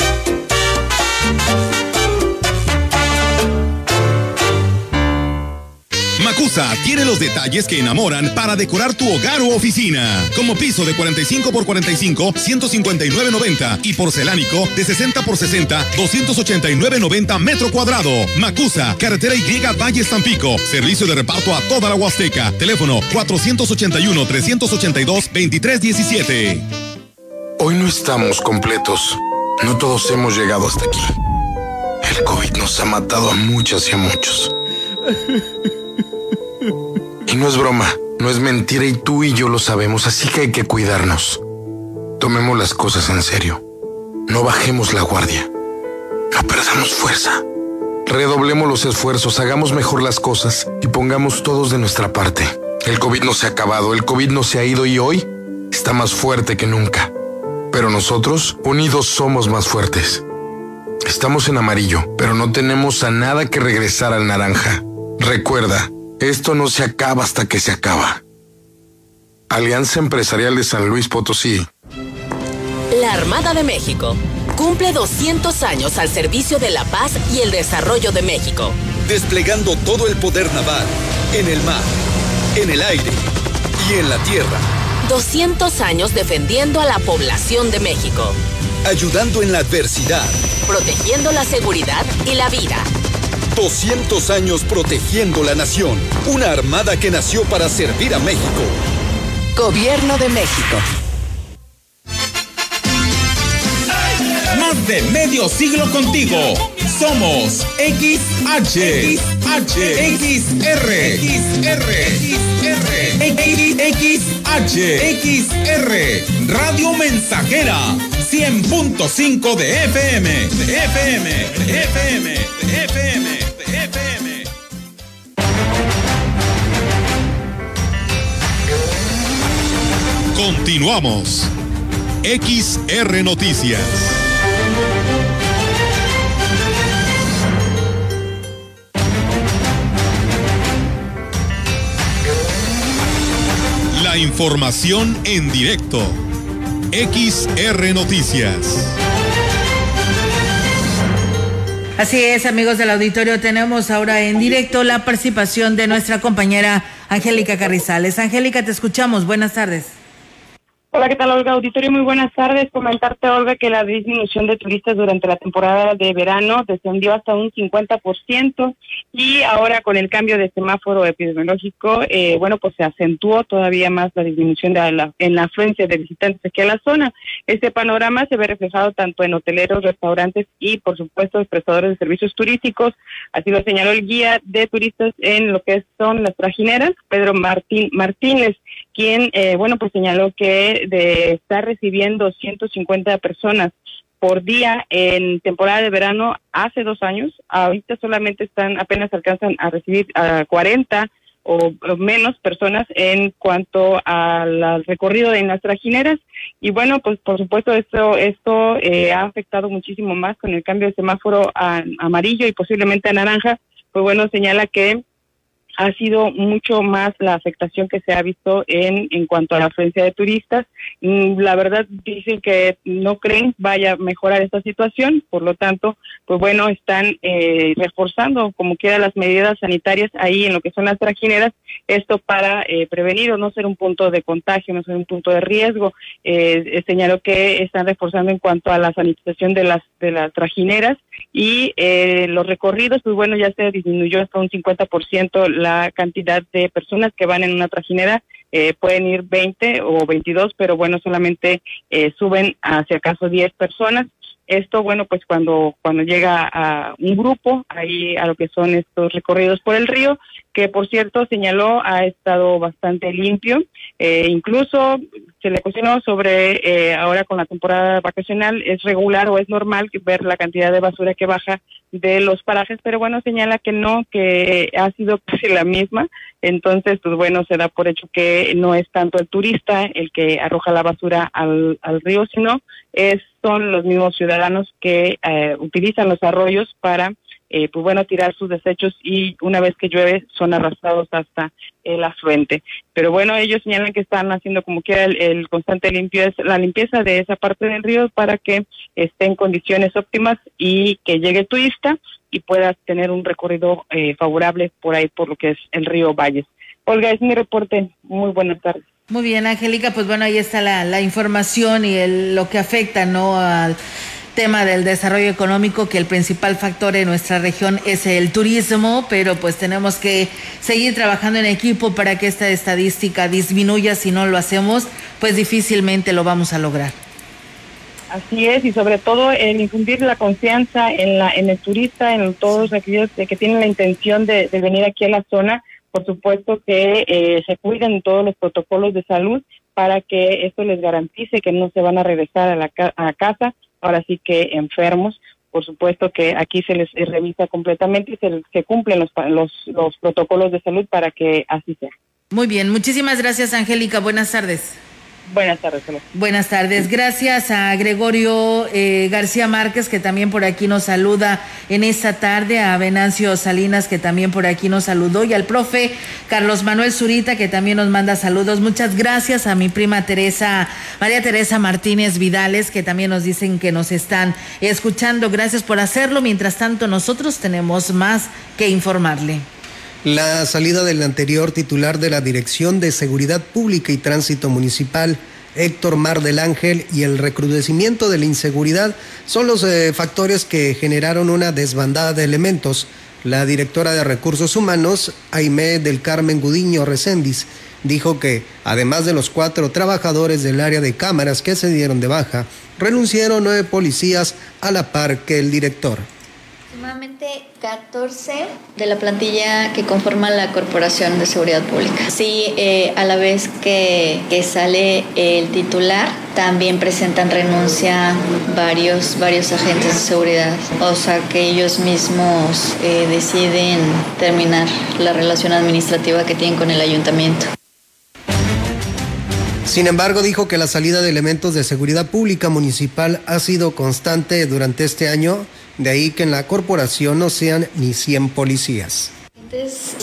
Macusa tiene los detalles que enamoran para decorar tu hogar u oficina. Como piso de 45 por 45, 159.90 y porcelánico de 60 por 60, 289.90 metro cuadrado. Macusa, carretera Y Valle Tampico. Servicio de reparto a toda la Huasteca. Teléfono 481 382 2317. Hoy no estamos completos. No todos hemos llegado hasta aquí. El COVID nos ha matado a muchas y a muchos. *laughs* Y no es broma, no es mentira y tú y yo lo sabemos, así que hay que cuidarnos. Tomemos las cosas en serio. No bajemos la guardia. No perdamos fuerza. Redoblemos los esfuerzos, hagamos mejor las cosas y pongamos todos de nuestra parte. El COVID no se ha acabado, el COVID no se ha ido y hoy está más fuerte que nunca. Pero nosotros, unidos, somos más fuertes. Estamos en amarillo, pero no tenemos a nada que regresar al naranja. Recuerda, esto no se acaba hasta que se acaba. Alianza Empresarial de San Luis Potosí. La Armada de México cumple 200 años al servicio de la paz y el desarrollo de México. Desplegando todo el poder naval, en el mar, en el aire y en la tierra. 200 años defendiendo a la población de México. Ayudando en la adversidad. Protegiendo la seguridad y la vida 200 años protegiendo la nación. Una armada que nació para servir a México. Gobierno de México. Más de medio siglo contigo. Somos XH, XH, XR, XR, XR, XH, XR, Radio Mensajera, 100.5 de FM, de FM, de FM, de FM. Continuamos. XR Noticias. La información en directo. XR Noticias. Así es, amigos del auditorio, tenemos ahora en directo la participación de nuestra compañera Angélica Carrizales. Angélica, te escuchamos. Buenas tardes. Hola, ¿qué tal, Olga? Auditorio, muy buenas tardes. Comentarte, Olga, que la disminución de turistas durante la temporada de verano descendió hasta un 50% y ahora con el cambio de semáforo epidemiológico, eh, bueno, pues se acentuó todavía más la disminución de la, en la afluencia de visitantes aquí a la zona. Este panorama se ve reflejado tanto en hoteleros, restaurantes y, por supuesto, prestadores de servicios turísticos. Así lo señaló el guía de turistas en lo que son las trajineras, Pedro Martín Martínez eh, bueno, pues señaló que de estar recibiendo 150 personas por día en temporada de verano hace dos años, ahorita solamente están, apenas alcanzan a recibir a 40 o, menos personas en cuanto al recorrido de las trajineras. Y bueno, pues por supuesto esto, esto eh, ha afectado muchísimo más con el cambio de semáforo a amarillo y posiblemente a naranja. Pues bueno, señala que ha sido mucho más la afectación que se ha visto en, en cuanto a la afluencia de turistas. Mm, la verdad dicen que no creen vaya a mejorar esta situación, por lo tanto, pues bueno, están eh, reforzando como quiera las medidas sanitarias ahí en lo que son las trajineras, esto para eh, prevenir o no ser un punto de contagio, no ser un punto de riesgo. Eh, señaló que están reforzando en cuanto a la sanitización de las de las trajineras y eh, los recorridos, pues bueno, ya se disminuyó hasta un 50% la cantidad de personas que van en una trajinera. Eh, pueden ir 20 o 22, pero bueno, solamente eh, suben hacia acaso 10 personas. Esto, bueno, pues cuando, cuando llega a un grupo, ahí a lo que son estos recorridos por el río, que por cierto señaló ha estado bastante limpio. Eh, incluso se le cuestionó sobre eh, ahora con la temporada vacacional, ¿es regular o es normal ver la cantidad de basura que baja de los parajes? Pero bueno, señala que no, que ha sido *laughs* casi la misma. Entonces, pues bueno, se da por hecho que no es tanto el turista el que arroja la basura al, al río, sino es, son los mismos ciudadanos que eh, utilizan los arroyos para eh, pues bueno, tirar sus desechos y una vez que llueve son arrastrados hasta el afluente. Pero bueno, ellos señalan que están haciendo como quiera el, constante limpieza, la limpieza de esa parte del río para que esté en condiciones óptimas y que llegue el turista y pueda tener un recorrido eh, favorable por ahí, por lo que es el río Valles. Olga, es mi reporte. Muy buenas tardes. Muy bien, Angélica, pues bueno, ahí está la, la información y el, lo que afecta, ¿no? Al tema del desarrollo económico, que el principal factor en nuestra región es el turismo, pero pues tenemos que seguir trabajando en equipo para que esta estadística disminuya. Si no lo hacemos, pues difícilmente lo vamos a lograr. Así es, y sobre todo en infundir la confianza en, la, en el turista, en todos aquellos que tienen la intención de, venir aquí a la zona, por supuesto que eh, se cuiden todos los protocolos de salud para que esto les garantice que no se van a regresar a la a casa ahora sí que enfermos. Por supuesto que aquí se les revisa completamente y se, cumplen los, los, los protocolos de salud para que así sea. Muy bien, muchísimas gracias Angélica, buenas tardes. Buenas tardes. Buenas tardes. Gracias a Gregorio eh, García Márquez, que también por aquí nos saluda en esta tarde, a Venancio Salinas, que también por aquí nos saludó, y al profe Carlos Manuel Zurita, que también nos manda saludos. Muchas gracias a mi prima Teresa, María Teresa Martínez Vidales, que también nos dicen que nos están escuchando. Gracias por hacerlo. Mientras tanto, nosotros tenemos más que informarle. La salida del anterior titular de la Dirección de Seguridad Pública y Tránsito Municipal, Héctor Mar del Ángel, y el recrudecimiento de la inseguridad son los eh, factores que generaron una desbandada de elementos. La directora de Recursos Humanos, Aimé del Carmen Gudiño Recendis, dijo que, además de los cuatro trabajadores del área de cámaras que se dieron de baja, renunciaron nueve policías a la par que el director. Aproximadamente 14 de la plantilla que conforma la Corporación de Seguridad Pública. Sí, eh, a la vez que, sale el titular, también presentan renuncia varios, varios agentes de seguridad. O sea que ellos mismos eh, deciden terminar la relación administrativa que tienen con el ayuntamiento. Sin embargo, dijo que la salida de elementos de seguridad pública municipal ha sido constante durante este año de ahí que en la corporación no sean ni 100 policías.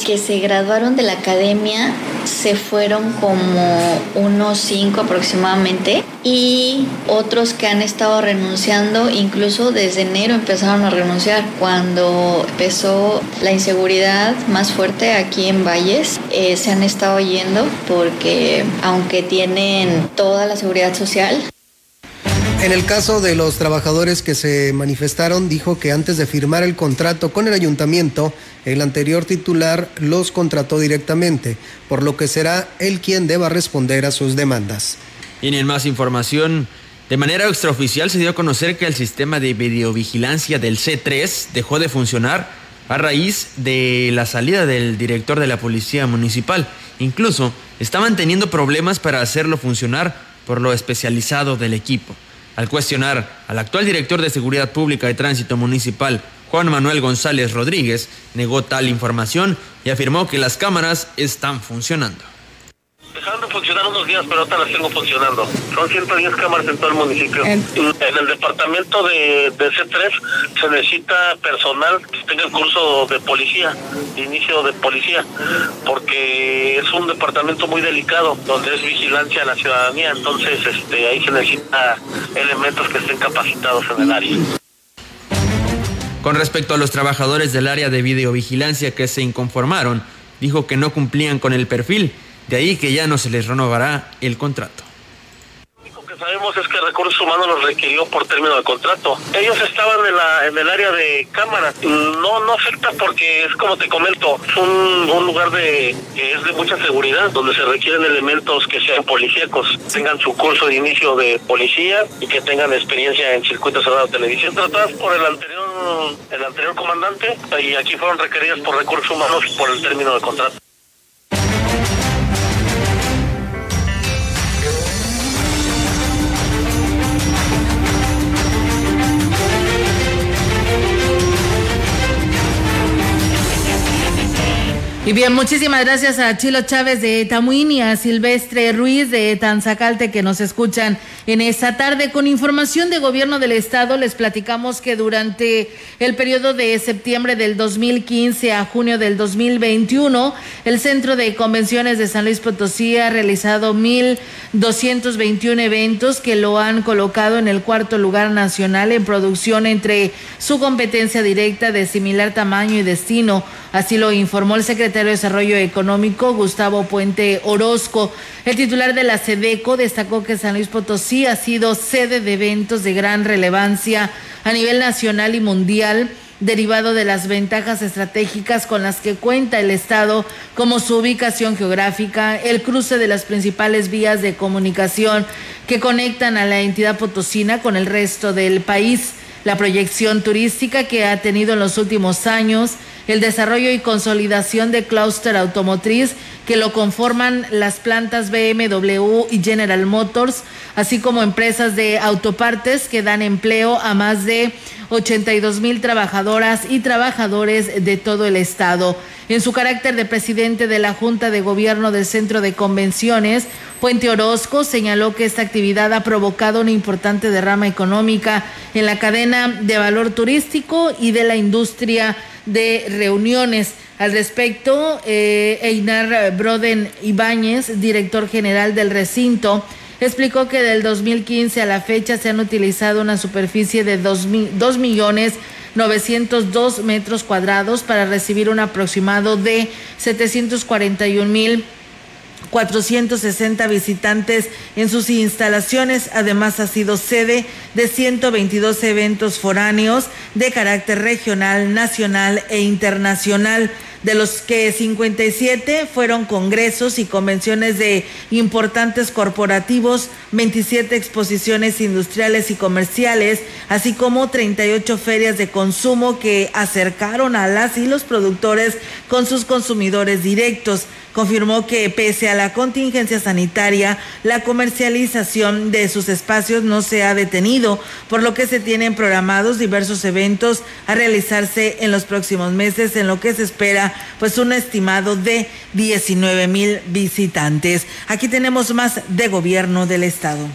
Que se graduaron de la academia se fueron como unos cinco aproximadamente y otros que han estado renunciando, incluso desde enero empezaron a renunciar cuando empezó la inseguridad más fuerte aquí en Valles, eh, se han estado yendo porque aunque tienen toda la seguridad social, en el caso de los trabajadores que se manifestaron, dijo que antes de firmar el contrato con el ayuntamiento, el anterior titular los contrató directamente, por lo que será él quien deba responder a sus demandas. Y en más información, de manera extraoficial se dio a conocer que el sistema de videovigilancia del C3 dejó de funcionar a raíz de la salida del director de la Policía Municipal. Incluso estaban teniendo problemas para hacerlo funcionar por lo especializado del equipo. Al cuestionar al actual director de Seguridad Pública y Tránsito Municipal, Juan Manuel González Rodríguez, negó tal información y afirmó que las cámaras están funcionando. Dejaron de funcionar unos días, pero ahora las tengo funcionando. Son 110 cámaras en todo el municipio. En, el departamento de, C3 se necesita personal que tenga el curso de policía, de inicio de policía, porque es un departamento muy delicado, donde es vigilancia a la ciudadanía. Entonces, este, ahí se necesita elementos que estén capacitados en el área. Con respecto a los trabajadores del área de videovigilancia que se inconformaron, dijo que no cumplían con el perfil de ahí que ya no se les renovará el contrato Lo que sabemos es que Recursos Humanos los requirió por término de contrato. Ellos estaban en, el área de cámara. No, no afecta porque es como te comento, es un, lugar de, que es de mucha seguridad, donde se requieren elementos que sean policíacos, tengan su curso de inicio de policía y que tengan experiencia en circuitos de radio televisión tratadas por el anterior, el anterior comandante y aquí fueron requeridas por recursos humanos por el término de contrato. Y bien, muchísimas gracias a Chilo Chávez de Tamuín y a Silvestre Ruiz de Tanzacalte que nos escuchan en esta tarde. Con información de gobierno del estado les platicamos que durante el periodo de septiembre del 2015 a junio del 2021, el Centro de Convenciones de San Luis Potosí ha realizado 1.221 eventos que lo han colocado en el cuarto lugar nacional en producción entre su competencia directa de similar tamaño y destino. Así lo informó el secretario de Desarrollo Económico, Gustavo Puente Orozco. El titular de la SEDECO destacó que San Luis Potosí ha sido sede de eventos de gran relevancia a nivel nacional y mundial derivado de las ventajas estratégicas con las que cuenta el Estado, como su ubicación geográfica, el cruce de las principales vías de comunicación que conectan a la entidad potosina con el resto del país, la proyección turística que ha tenido en los últimos años, el desarrollo y consolidación de clúster automotriz que lo conforman las plantas BMW y General Motors, así como empresas de autopartes que dan empleo a más de 82 mil trabajadoras y trabajadores de todo el estado. En su carácter de presidente de la Junta de Gobierno del Centro de Convenciones, Puente Orozco señaló que esta actividad ha provocado una importante derrama económica en la cadena de valor turístico y de la industria de reuniones. Al respecto, eh, Einar Broden Ibáñez, director general del recinto, explicó que del 2015 a la fecha se han utilizado una superficie de 2 millones 902 metros cuadrados para recibir un aproximado de 741 mil 460 visitantes en sus instalaciones. Además, ha sido sede de 122 eventos foráneos de carácter regional, nacional e internacional de los que 57 fueron congresos y convenciones de importantes corporativos, 27 exposiciones industriales y comerciales, así como 38 ferias de consumo que acercaron a las y los productores con sus consumidores directos confirmó que pese a la contingencia sanitaria, la comercialización de sus espacios no se ha detenido, por lo que se tienen programados diversos eventos a realizarse en los próximos meses, en lo que se espera pues un estimado de 19 mil visitantes. Aquí tenemos más de gobierno del estado.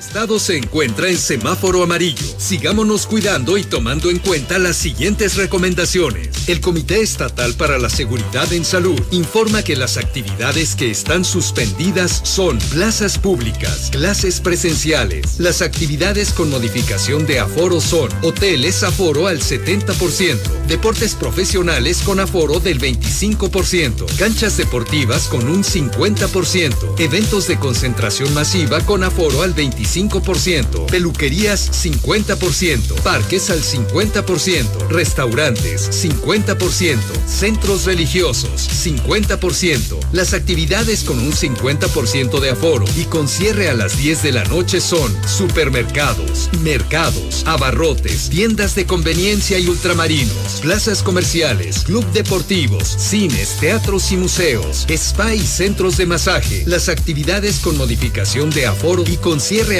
Estado se encuentra en semáforo amarillo. Sigámonos cuidando y tomando en cuenta las siguientes recomendaciones. El Comité Estatal para la Seguridad en Salud informa que las actividades que están suspendidas son plazas públicas, clases presenciales. Las actividades con modificación de aforo son hoteles aforo al 70%, deportes profesionales con aforo del 25%, canchas deportivas con un 50%, eventos de concentración masiva con aforo al 25%. 5%, peluquerías 50%, parques al 50%, restaurantes 50%, centros religiosos 50%. Las actividades con un 50% de aforo y con cierre a las 10 de la noche son supermercados, mercados, abarrotes, tiendas de conveniencia y ultramarinos, plazas comerciales, club deportivos, cines, teatros y museos, spa y centros de masaje. Las actividades con modificación de aforo y con cierre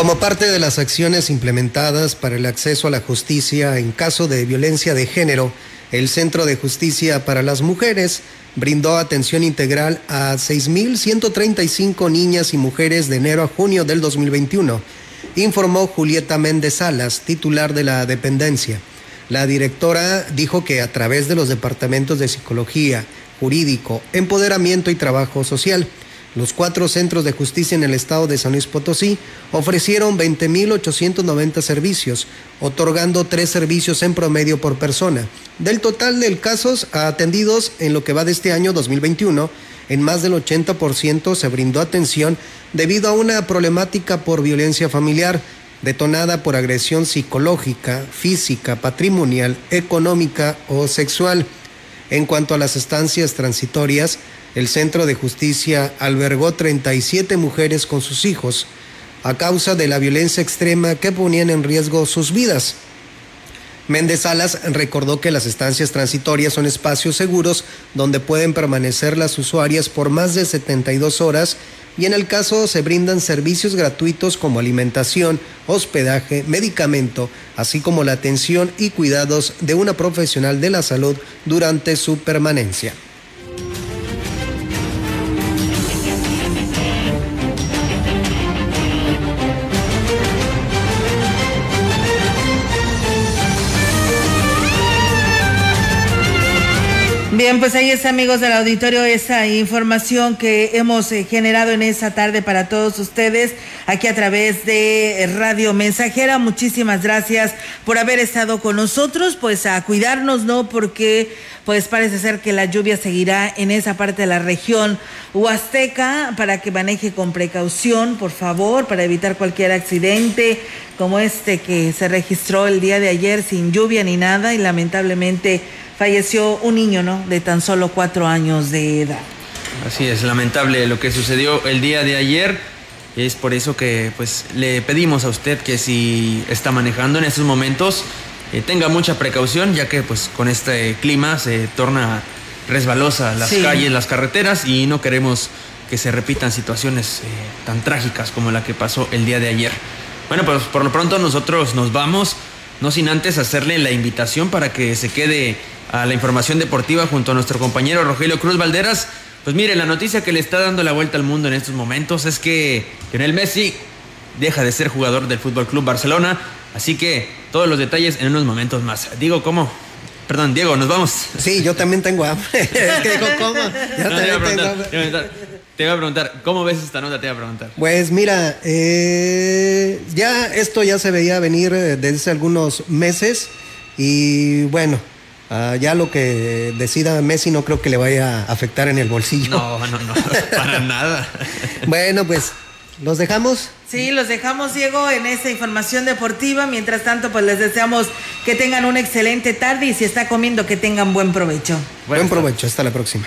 Como parte de las acciones implementadas para el acceso a la justicia en caso de violencia de género, el Centro de Justicia para las Mujeres brindó atención integral a 6.135 niñas y mujeres de enero a junio del 2021, informó Julieta Méndez Salas, titular de la dependencia. La directora dijo que a través de los departamentos de psicología, jurídico, empoderamiento y trabajo social, los cuatro centros de justicia en el estado de San Luis Potosí ofrecieron 20.890 servicios, otorgando tres servicios en promedio por persona. Del total de casos atendidos en lo que va de este año 2021, en más del 80% se brindó atención debido a una problemática por violencia familiar, detonada por agresión psicológica, física, patrimonial, económica o sexual. En cuanto a las estancias transitorias, el centro de justicia albergó 37 mujeres con sus hijos a causa de la violencia extrema que ponían en riesgo sus vidas. Méndez Salas recordó que las estancias transitorias son espacios seguros donde pueden permanecer las usuarias por más de 72 horas y en el caso se brindan servicios gratuitos como alimentación, hospedaje, medicamento, así como la atención y cuidados de una profesional de la salud durante su permanencia. Bien, pues ahí está, amigos del auditorio, esa información que hemos eh, generado en esta tarde para todos ustedes aquí a través de Radio Mensajera. Muchísimas gracias por haber estado con nosotros, pues a cuidarnos, ¿no? Porque pues parece ser que la lluvia seguirá en esa parte de la región huasteca para que maneje con precaución, por favor, para evitar cualquier accidente como este que se registró el día de ayer sin lluvia ni nada y lamentablemente falleció un niño, ¿no? De tan solo cuatro años de edad. Así es, lamentable lo que sucedió el día de ayer. Es por eso que pues le pedimos a usted que si está manejando en estos momentos eh, tenga mucha precaución, ya que pues con este clima se torna resbalosa las calles, las carreteras y no queremos que se repitan situaciones eh, tan trágicas como la que pasó el día de ayer. Bueno, pues por lo pronto nosotros nos vamos, no sin antes hacerle la invitación para que se quede a la información deportiva junto a nuestro compañero Rogelio Cruz Valderas. Pues mire, la noticia que le está dando la vuelta al mundo en estos momentos es que Lionel Messi deja de ser jugador del Fútbol Club Barcelona, así que todos los detalles en unos momentos más. Digo, ¿cómo? Perdón, Diego, nos vamos. Sí, yo también tengo hambre. *laughs* *laughs* es que digo, ¿cómo? Ya te, iba a preguntar, te iba a preguntar, ¿cómo ves esta nota? Te iba a preguntar. Pues mira, eh, ya esto ya se veía venir eh, desde algunos meses y bueno, Ah, ya lo que decida Messi no creo que le vaya a afectar en el bolsillo. No, no, no, *laughs* para nada. bueno, pues, ¿los dejamos? Sí, los dejamos, Diego, en esta información deportiva. Mientras tanto, pues les deseamos que tengan una excelente tarde y si está comiendo, que tengan buen provecho. Buen provecho, hasta la próxima.